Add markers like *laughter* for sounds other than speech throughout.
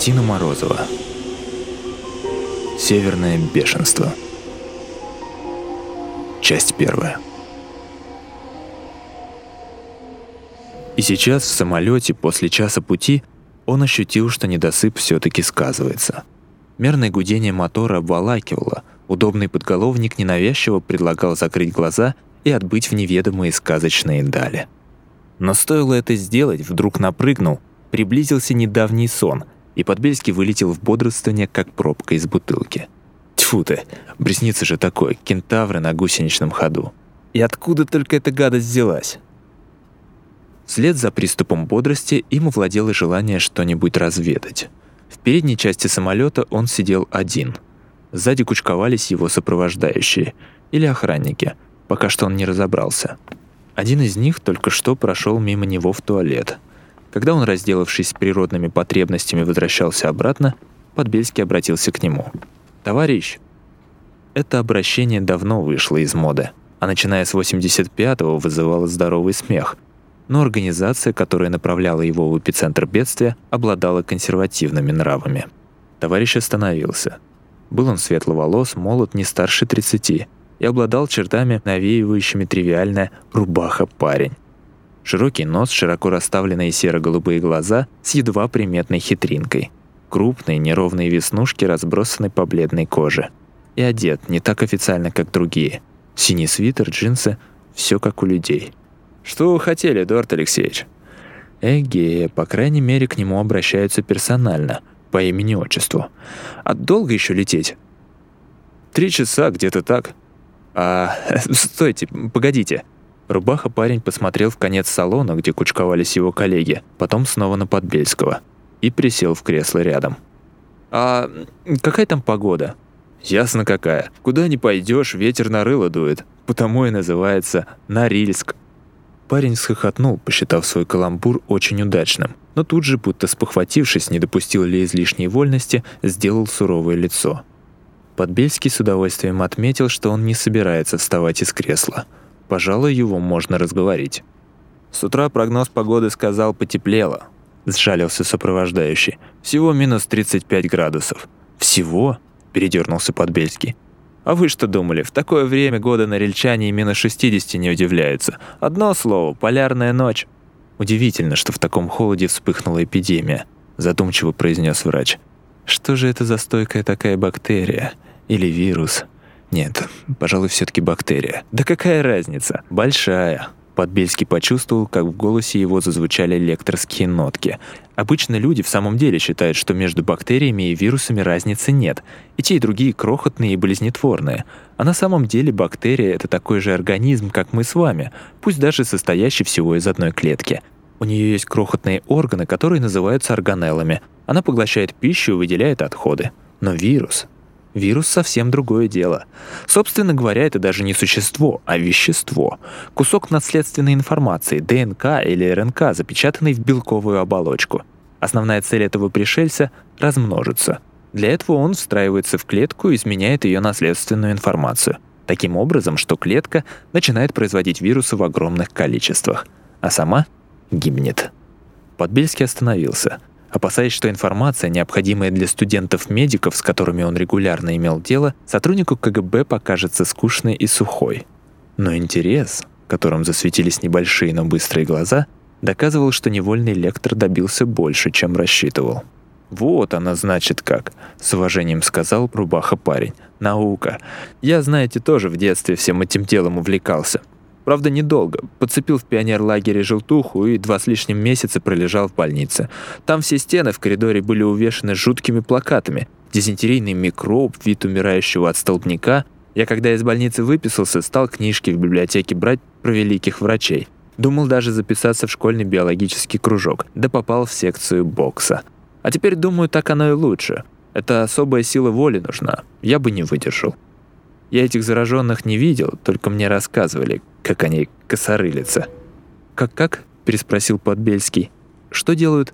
Картина Морозова. Северное бешенство. Часть первая. И сейчас в самолете после часа пути он ощутил, что недосып все-таки сказывается. Мерное гудение мотора обволакивало, удобный подголовник ненавязчиво предлагал закрыть глаза и отбыть в неведомые сказочные дали. Но стоило это сделать, вдруг напрыгнул, приблизился недавний сон, и Подбельский вылетел в бодрствование, как пробка из бутылки. Тьфу ты, бреснится же такое, кентавры на гусеничном ходу. И откуда только эта гадость взялась? Вслед за приступом бодрости им овладело желание что-нибудь разведать. В передней части самолета он сидел один. Сзади кучковались его сопровождающие или охранники, пока что он не разобрался. Один из них только что прошел мимо него в туалет. Когда он, разделавшись с природными потребностями, возвращался обратно, Подбельский обратился к нему. «Товарищ!» Это обращение давно вышло из моды, а начиная с 85-го вызывало здоровый смех. Но организация, которая направляла его в эпицентр бедствия, обладала консервативными нравами. Товарищ остановился. Был он светловолос, молод, не старше 30 и обладал чертами, навеивающими тривиальное «рубаха-парень». Широкий нос, широко расставленные серо-голубые глаза с едва приметной хитринкой. Крупные неровные веснушки разбросаны по бледной коже. И одет не так официально, как другие. Синий свитер, джинсы — все как у людей. «Что вы хотели, Эдуард Алексеевич?» Эге, по крайней мере, к нему обращаются персонально, по имени-отчеству. А долго еще лететь? Три часа, где-то так. А, *laughs* стойте, погодите. Рубаха парень посмотрел в конец салона, где кучковались его коллеги, потом снова на Подбельского и присел в кресло рядом. «А какая там погода?» «Ясно какая. Куда ни пойдешь, ветер на рыло дует. Потому и называется Норильск». Парень схохотнул, посчитав свой каламбур очень удачным, но тут же, будто спохватившись, не допустил ли излишней вольности, сделал суровое лицо. Подбельский с удовольствием отметил, что он не собирается вставать из кресла – Пожалуй, его можно разговорить. С утра прогноз погоды сказал потеплело. Сжалился сопровождающий. Всего минус 35 градусов. Всего? Передернулся Подбельский. А вы что думали, в такое время года на рельчане и минус 60 не удивляются. Одно слово – полярная ночь. Удивительно, что в таком холоде вспыхнула эпидемия, задумчиво произнес врач. Что же это за стойкая такая бактерия? Или вирус? Нет, пожалуй, все таки бактерия. Да какая разница? Большая. Подбельский почувствовал, как в голосе его зазвучали лекторские нотки. Обычно люди в самом деле считают, что между бактериями и вирусами разницы нет. И те, и другие крохотные и болезнетворные. А на самом деле бактерия — это такой же организм, как мы с вами, пусть даже состоящий всего из одной клетки. У нее есть крохотные органы, которые называются органеллами. Она поглощает пищу и выделяет отходы. Но вирус Вирус совсем другое дело. Собственно говоря, это даже не существо, а вещество. Кусок наследственной информации, ДНК или РНК, запечатанный в белковую оболочку. Основная цель этого пришельца — размножиться. Для этого он встраивается в клетку и изменяет ее наследственную информацию. Таким образом, что клетка начинает производить вирусы в огромных количествах, а сама гибнет. Подбельский остановился — Опасаясь, что информация, необходимая для студентов-медиков, с которыми он регулярно имел дело, сотруднику КГБ покажется скучной и сухой. Но интерес, которым засветились небольшие, но быстрые глаза, доказывал, что невольный лектор добился больше, чем рассчитывал. «Вот она, значит, как», — с уважением сказал рубаха парень. «Наука. Я, знаете, тоже в детстве всем этим делом увлекался. Правда, недолго. Подцепил в пионерлагере желтуху и два с лишним месяца пролежал в больнице. Там все стены в коридоре были увешаны жуткими плакатами. Дизентерийный микроб, вид умирающего от столбняка. Я, когда из больницы выписался, стал книжки в библиотеке брать про великих врачей. Думал даже записаться в школьный биологический кружок, да попал в секцию бокса. А теперь думаю, так оно и лучше. Это особая сила воли нужна. Я бы не выдержал. Я этих зараженных не видел, только мне рассказывали, как они косорылятся. «Как-как?» – переспросил Подбельский. «Что делают?»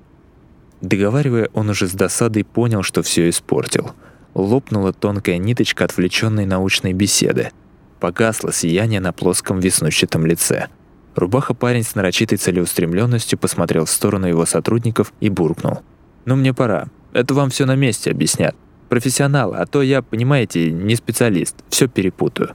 Договаривая, он уже с досадой понял, что все испортил. Лопнула тонкая ниточка отвлеченной научной беседы. Погасло сияние на плоском веснущатом лице. Рубаха парень с нарочитой целеустремленностью посмотрел в сторону его сотрудников и буркнул. «Ну, мне пора. Это вам все на месте объяснят. Профессионалы, а то я, понимаете, не специалист, все перепутаю.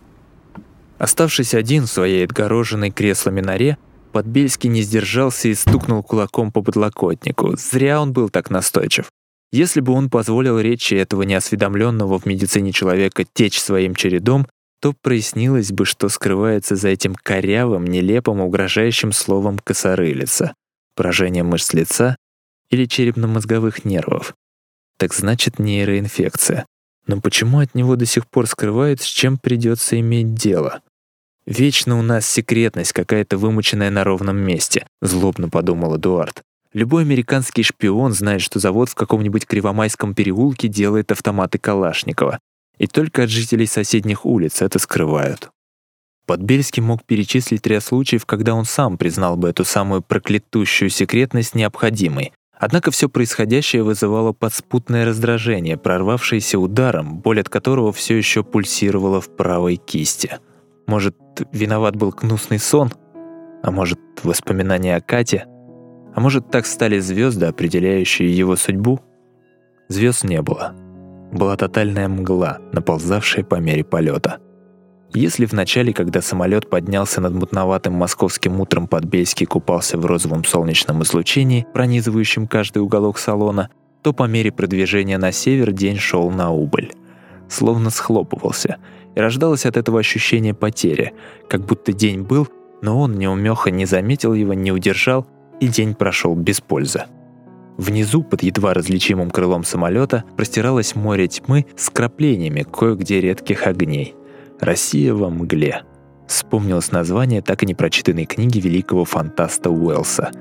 Оставшись один в своей отгороженной креслами норе, Подбельский не сдержался и стукнул кулаком по подлокотнику. Зря он был так настойчив. Если бы он позволил речи этого неосведомленного в медицине человека течь своим чередом, то прояснилось бы, что скрывается за этим корявым, нелепым, угрожающим словом «косорылица» — поражение мышц лица или черепно-мозговых нервов. Так значит, нейроинфекция. Но почему от него до сих пор скрывают, с чем придется иметь дело? «Вечно у нас секретность какая-то вымученная на ровном месте», — злобно подумал Эдуард. Любой американский шпион знает, что завод в каком-нибудь Кривомайском переулке делает автоматы Калашникова. И только от жителей соседних улиц это скрывают. Подбельский мог перечислить ряд случаев, когда он сам признал бы эту самую проклятущую секретность необходимой. Однако все происходящее вызывало подспутное раздражение, прорвавшееся ударом, боль от которого все еще пульсировала в правой кисти. Может, виноват был гнусный сон? А может, воспоминания о Кате? А может, так стали звезды, определяющие его судьбу? Звезд не было. Была тотальная мгла, наползавшая по мере полета. Если в начале, когда самолет поднялся над мутноватым московским утром Подбельский купался в розовом солнечном излучении, пронизывающем каждый уголок салона, то по мере продвижения на север день шел на убыль. Словно схлопывался — и рождалось от этого ощущение потери, как будто день был, но он неумеха не заметил его, не удержал, и день прошел без пользы. Внизу, под едва различимым крылом самолета, простиралось море тьмы с краплениями кое-где редких огней. «Россия во мгле». Вспомнилось название так и не прочитанной книги великого фантаста Уэллса.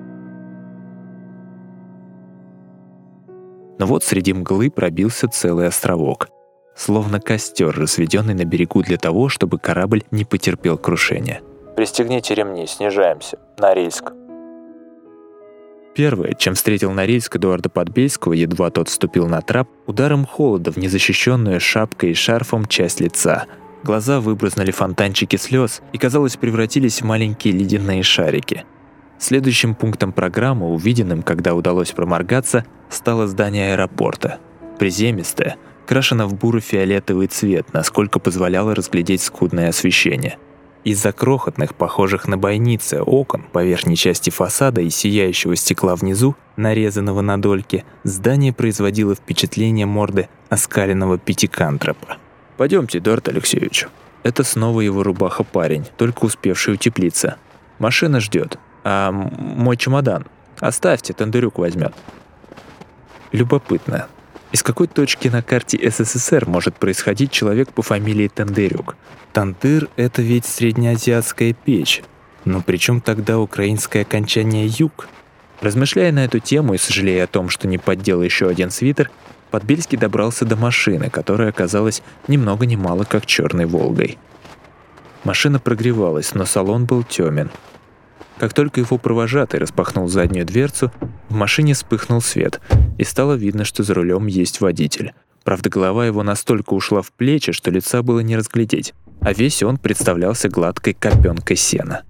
Но вот среди мглы пробился целый островок — словно костер, разведенный на берегу для того, чтобы корабль не потерпел крушения. «Пристегните ремни, снижаемся. Норильск». Первое, чем встретил Норильск Эдуарда Подбельского, едва тот вступил на трап, ударом холода в незащищенную шапкой и шарфом часть лица. Глаза выбрызнули фонтанчики слез и, казалось, превратились в маленькие ледяные шарики. Следующим пунктом программы, увиденным, когда удалось проморгаться, стало здание аэропорта. Приземистое, крашена в буро-фиолетовый цвет, насколько позволяло разглядеть скудное освещение. Из-за крохотных, похожих на бойницы, окон по верхней части фасада и сияющего стекла внизу, нарезанного на дольки, здание производило впечатление морды оскаленного пятикантропа. «Пойдемте, Эдуард Алексеевич». Это снова его рубаха-парень, только успевший утеплиться. «Машина ждет. А мой чемодан? Оставьте, Тандырюк возьмет». Любопытно, из какой точки на карте СССР может происходить человек по фамилии Тандырюк? Тандыр — это ведь среднеазиатская печь. Но при чем тогда украинское окончание «юг»? Размышляя на эту тему и сожалея о том, что не поддел еще один свитер, Подбельский добрался до машины, которая оказалась ни много ни мало как черной «Волгой». Машина прогревалась, но салон был темен. Как только его провожатый распахнул заднюю дверцу, в машине вспыхнул свет, и стало видно, что за рулем есть водитель. Правда, голова его настолько ушла в плечи, что лица было не разглядеть, а весь он представлялся гладкой копенкой сена.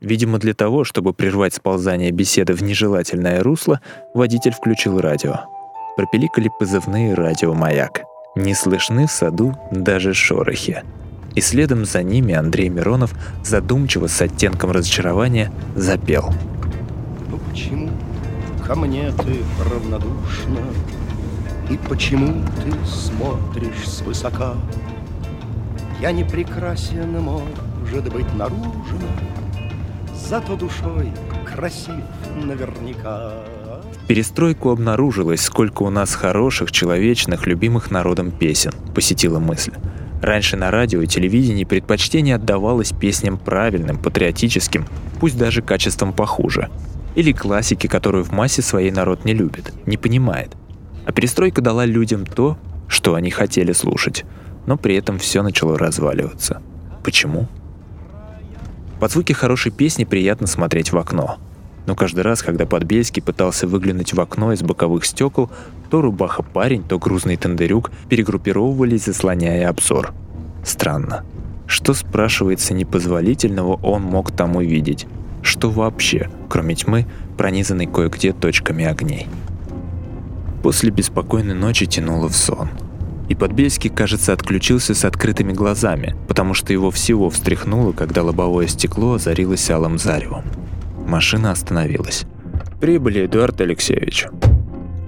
Видимо, для того, чтобы прервать сползание беседы в нежелательное русло, водитель включил радио. Пропеликали позывные радиомаяк. Не слышны в саду даже шорохи и следом за ними Андрей Миронов задумчиво с оттенком разочарования запел. Ну почему ко мне ты равнодушна, И почему ты смотришь свысока? Я не прекрасен, может быть, наружно, Зато душой красив наверняка. В перестройку обнаружилось, сколько у нас хороших, человечных, любимых народом песен, посетила мысль. Раньше на радио и телевидении предпочтение отдавалось песням правильным, патриотическим, пусть даже качеством похуже. Или классике, которую в массе своей народ не любит, не понимает. А перестройка дала людям то, что они хотели слушать. Но при этом все начало разваливаться. Почему? Под звуки хорошей песни приятно смотреть в окно но каждый раз, когда Подбельский пытался выглянуть в окно из боковых стекол, то рубаха-парень, то грузный тендерюк перегруппировывались, заслоняя обзор. Странно. Что, спрашивается, непозволительного он мог там увидеть? Что вообще, кроме тьмы, пронизанной кое-где точками огней? После беспокойной ночи тянуло в сон. И Подбельский, кажется, отключился с открытыми глазами, потому что его всего встряхнуло, когда лобовое стекло озарилось алым заревом. Машина остановилась. «Прибыли, Эдуард Алексеевич».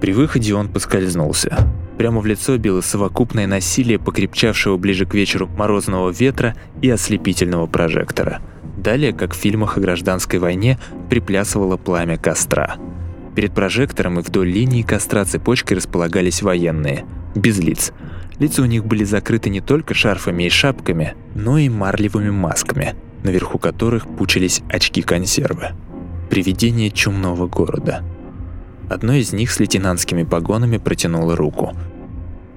При выходе он поскользнулся. Прямо в лицо било совокупное насилие покрепчавшего ближе к вечеру морозного ветра и ослепительного прожектора. Далее, как в фильмах о гражданской войне, приплясывало пламя костра. Перед прожектором и вдоль линии костра цепочкой располагались военные, без лиц. Лица у них были закрыты не только шарфами и шапками, но и марлевыми масками, наверху которых пучились очки-консервы. Привидение чумного города. Одно из них с лейтенантскими погонами протянуло руку –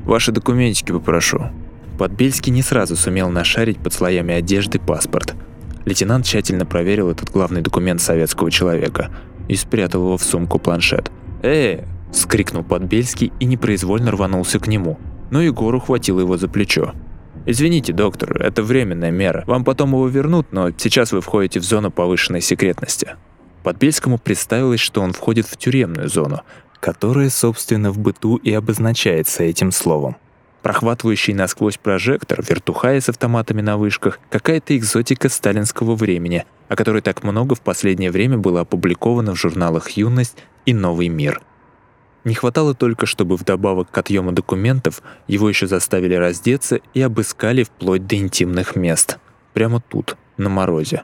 Ваши документики попрошу». Подбельский не сразу сумел нашарить под слоями одежды паспорт. Лейтенант тщательно проверил этот главный документ советского человека и спрятал его в сумку планшет. «Э!» – скрикнул Подбельский и непроизвольно рванулся к нему. Но Егор ухватил его за плечо. «Извините, доктор, это временная мера. Вам потом его вернут, но сейчас вы входите в зону повышенной секретности». Подбельскому представилось, что он входит в тюремную зону, которое, собственно, в быту и обозначается этим словом. Прохватывающий насквозь прожектор, вертухаи с автоматами на вышках, какая-то экзотика сталинского времени, о которой так много в последнее время было опубликовано в журналах «Юность» и «Новый мир». Не хватало только, чтобы вдобавок к отъему документов его еще заставили раздеться и обыскали вплоть до интимных мест. Прямо тут, на морозе.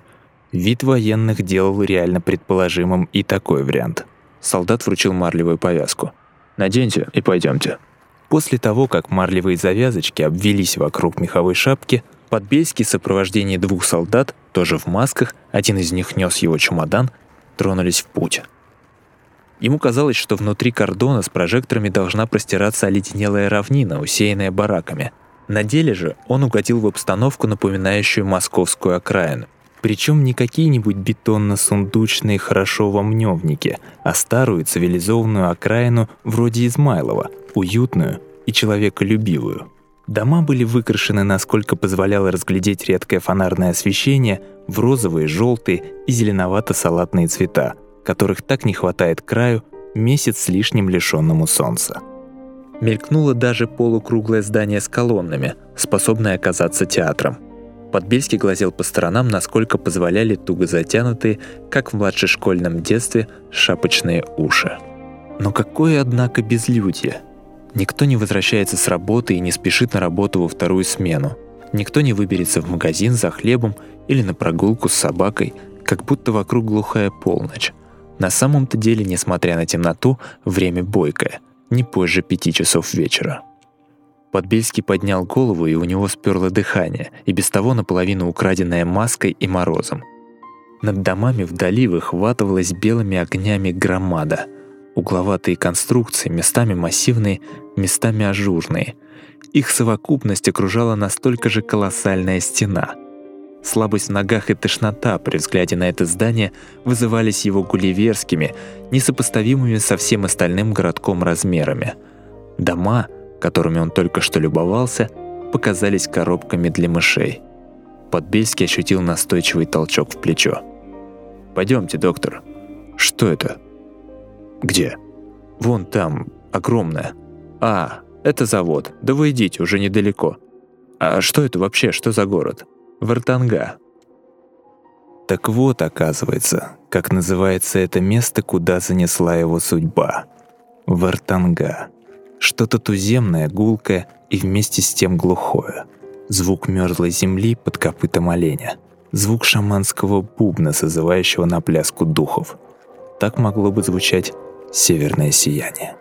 Вид военных делал реально предположимым и такой вариант – Солдат вручил марлевую повязку. «Наденьте и пойдемте». После того, как марлевые завязочки обвились вокруг меховой шапки, Подбельский в сопровождении двух солдат, тоже в масках, один из них нес его чемодан, тронулись в путь. Ему казалось, что внутри кордона с прожекторами должна простираться оледенелая равнина, усеянная бараками. На деле же он угодил в обстановку, напоминающую московскую окраину – причем не какие-нибудь бетонно-сундучные хорошо во мневнике, а старую цивилизованную окраину вроде Измайлова, уютную и человеколюбивую. Дома были выкрашены, насколько позволяло разглядеть редкое фонарное освещение, в розовые, желтые и зеленовато-салатные цвета, которых так не хватает краю месяц с лишним лишенному солнца. Мелькнуло даже полукруглое здание с колоннами, способное оказаться театром – Подбельский глазел по сторонам, насколько позволяли туго затянутые, как в младшешкольном детстве, шапочные уши. Но какое, однако, безлюдье! Никто не возвращается с работы и не спешит на работу во вторую смену. Никто не выберется в магазин за хлебом или на прогулку с собакой, как будто вокруг глухая полночь. На самом-то деле, несмотря на темноту, время бойкое, не позже пяти часов вечера. Подбельский поднял голову, и у него сперло дыхание, и без того наполовину украденное маской и морозом. Над домами вдали выхватывалась белыми огнями громада. Угловатые конструкции, местами массивные, местами ажурные. Их совокупность окружала настолько же колоссальная стена. Слабость в ногах и тошнота при взгляде на это здание вызывались его гулливерскими, несопоставимыми со всем остальным городком размерами. Дома — которыми он только что любовался, показались коробками для мышей. Подбельский ощутил настойчивый толчок в плечо. «Пойдемте, доктор». «Что это?» «Где?» «Вон там, огромное». «А, это завод. Да вы идите, уже недалеко». «А что это вообще? Что за город?» «Вартанга». Так вот, оказывается, как называется это место, куда занесла его судьба. Вартанга. Что-то туземное, гулкое и вместе с тем глухое. Звук мерзлой земли под копытом оленя. Звук шаманского бубна, созывающего на пляску духов. Так могло бы звучать северное сияние.